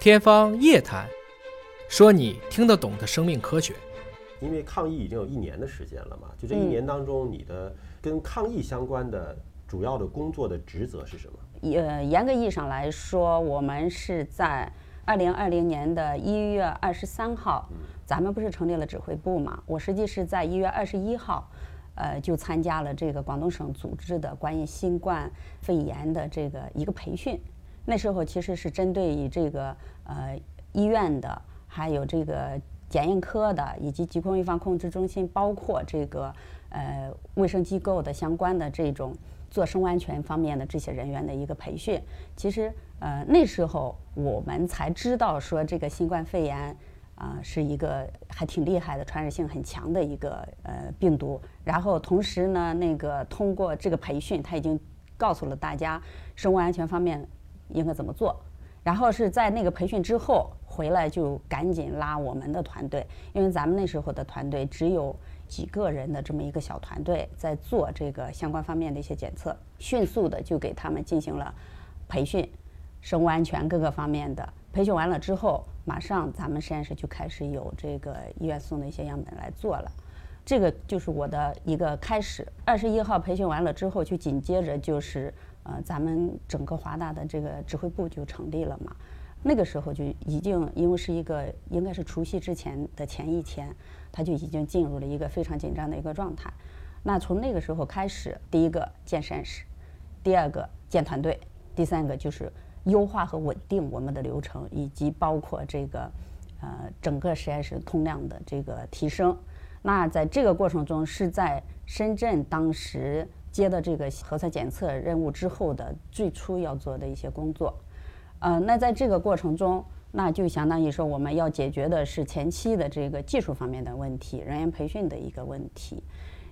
天方夜谭，说你听得懂的生命科学。因为抗疫已经有一年的时间了嘛，就这一年当中，你的跟抗疫相关的主要的工作的职责是什么？呃，严格意义上来说，我们是在二零二零年的一月二十三号，咱们不是成立了指挥部嘛？我实际是在一月二十一号，呃，就参加了这个广东省组织的关于新冠肺炎的这个一个培训。那时候其实是针对于这个呃医院的，还有这个检验科的，以及疾控预防控制中心，包括这个呃卫生机构的相关的这种。做生物安全方面的这些人员的一个培训，其实呃那时候我们才知道说这个新冠肺炎啊是一个还挺厉害的、传染性很强的一个呃病毒。然后同时呢，那个通过这个培训，他已经告诉了大家生物安全方面应该怎么做。然后是在那个培训之后回来就赶紧拉我们的团队，因为咱们那时候的团队只有。几个人的这么一个小团队在做这个相关方面的一些检测，迅速的就给他们进行了培训，生物安全各个方面的培训完了之后，马上咱们实验室就开始有这个医院送的一些样本来做了，这个就是我的一个开始。二十一号培训完了之后，就紧接着就是呃，咱们整个华大的这个指挥部就成立了嘛。那个时候就已经因为是一个应该是除夕之前的前一天。他就已经进入了一个非常紧张的一个状态。那从那个时候开始，第一个建实验室，第二个建团队，第三个就是优化和稳定我们的流程，以及包括这个呃整个实验室通量的这个提升。那在这个过程中，是在深圳当时接的这个核酸检测任务之后的最初要做的一些工作。呃，那在这个过程中。那就相当于说，我们要解决的是前期的这个技术方面的问题，人员培训的一个问题。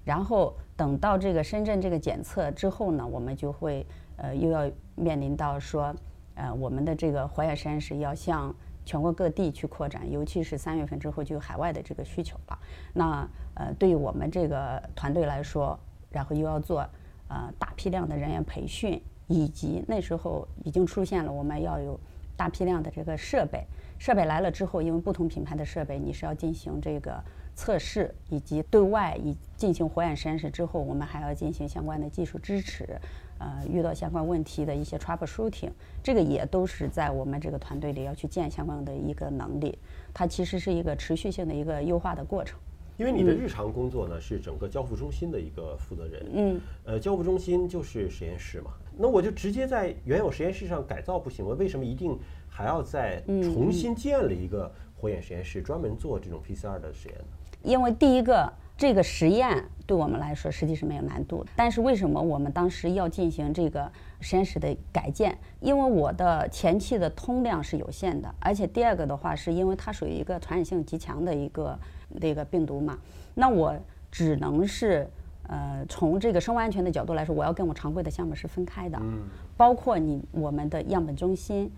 然后等到这个深圳这个检测之后呢，我们就会呃又要面临到说，呃我们的这个化验实验室要向全国各地去扩展，尤其是三月份之后就有海外的这个需求了。那呃对于我们这个团队来说，然后又要做呃大批量的人员培训，以及那时候已经出现了我们要有。大批量的这个设备，设备来了之后，因为不同品牌的设备，你是要进行这个测试，以及对外以进行火眼实验室之后，我们还要进行相关的技术支持，呃，遇到相关问题的一些 troubleshooting，这个也都是在我们这个团队里要去建相关的一个能力，它其实是一个持续性的一个优化的过程。因为你的日常工作呢是整个交付中心的一个负责人，嗯，呃，交付中心就是实验室嘛，那我就直接在原有实验室上改造不行吗？为什么一定还要再重新建了一个火眼实验室，专门做这种 PCR 的实验呢？因为第一个，这个实验对我们来说实际是没有难度的，但是为什么我们当时要进行这个实验室的改建？因为我的前期的通量是有限的，而且第二个的话，是因为它属于一个传染性极强的一个。那个病毒嘛，那我只能是呃从这个生物安全的角度来说，我要跟我常规的项目是分开的，嗯，包括你我们的样本中心、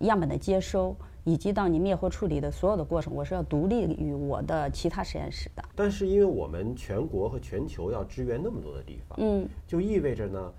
样本的接收，以及到你灭活处理的所有的过程，我是要独立于我的其他实验室的。但是因为我们全国和全球要支援那么多的地方，嗯，就意味着呢，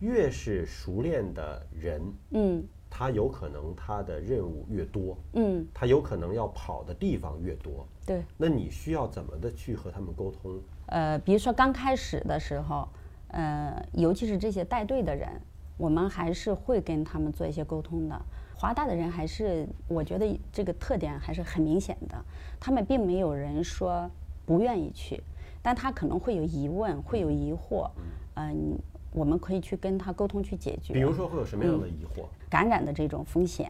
越是熟练的人，嗯。他有可能他的任务越多，嗯，他有可能要跑的地方越多，对。那你需要怎么的去和他们沟通？呃，比如说刚开始的时候，呃，尤其是这些带队的人，我们还是会跟他们做一些沟通的。华大的人还是我觉得这个特点还是很明显的，他们并没有人说不愿意去，但他可能会有疑问，会有疑惑，嗯。我们可以去跟他沟通去解决。比如说会有什么样的疑惑？感染的这种风险，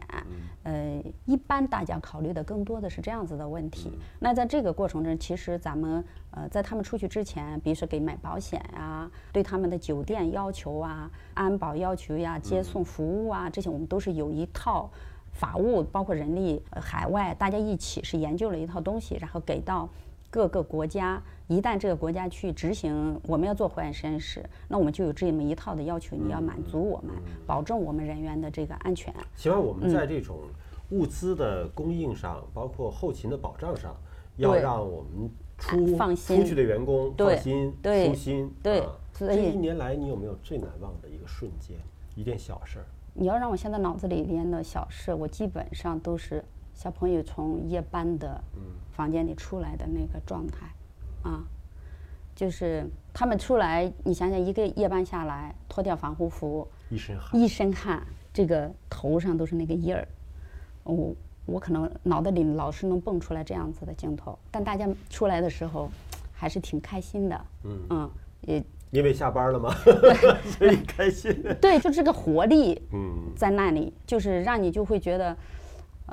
呃，一般大家考虑的更多的是这样子的问题。那在这个过程中，其实咱们呃，在他们出去之前，比如说给买保险呀，对他们的酒店要求啊、安保要求呀、接送服务啊，这些我们都是有一套法务，包括人力、海外，大家一起是研究了一套东西，然后给到。各个国家一旦这个国家去执行，我们要做火眼实验室，那我们就有这么一套的要求，你要满足我们，保证我们人员的这个安全。希望我们在这种物资的供应上，包括后勤的保障上，要让我们出出去的员工放心、舒心。对，这一年来，你有没有最难忘的一个瞬间，一件小事儿？你要让我现在脑子里边的小事，我基本上都是小朋友从夜班的房间里出来的那个状态，啊，就是他们出来，你想想一个夜班下来，脱掉防护服，一身汗，一身汗，这个头上都是那个印儿，我我可能脑袋里老是能蹦出来这样子的镜头，但大家出来的时候还是挺开心的，嗯嗯，也。因为下班了吗？所以开心。对，就这个活力，嗯，在那里，就是让你就会觉得，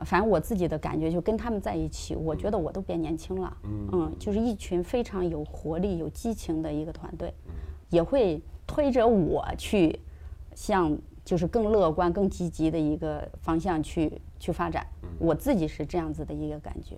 反正我自己的感觉，就跟他们在一起，我觉得我都变年轻了。嗯，就是一群非常有活力、有激情的一个团队，也会推着我去向就是更乐观、更积极的一个方向去去发展。我自己是这样子的一个感觉。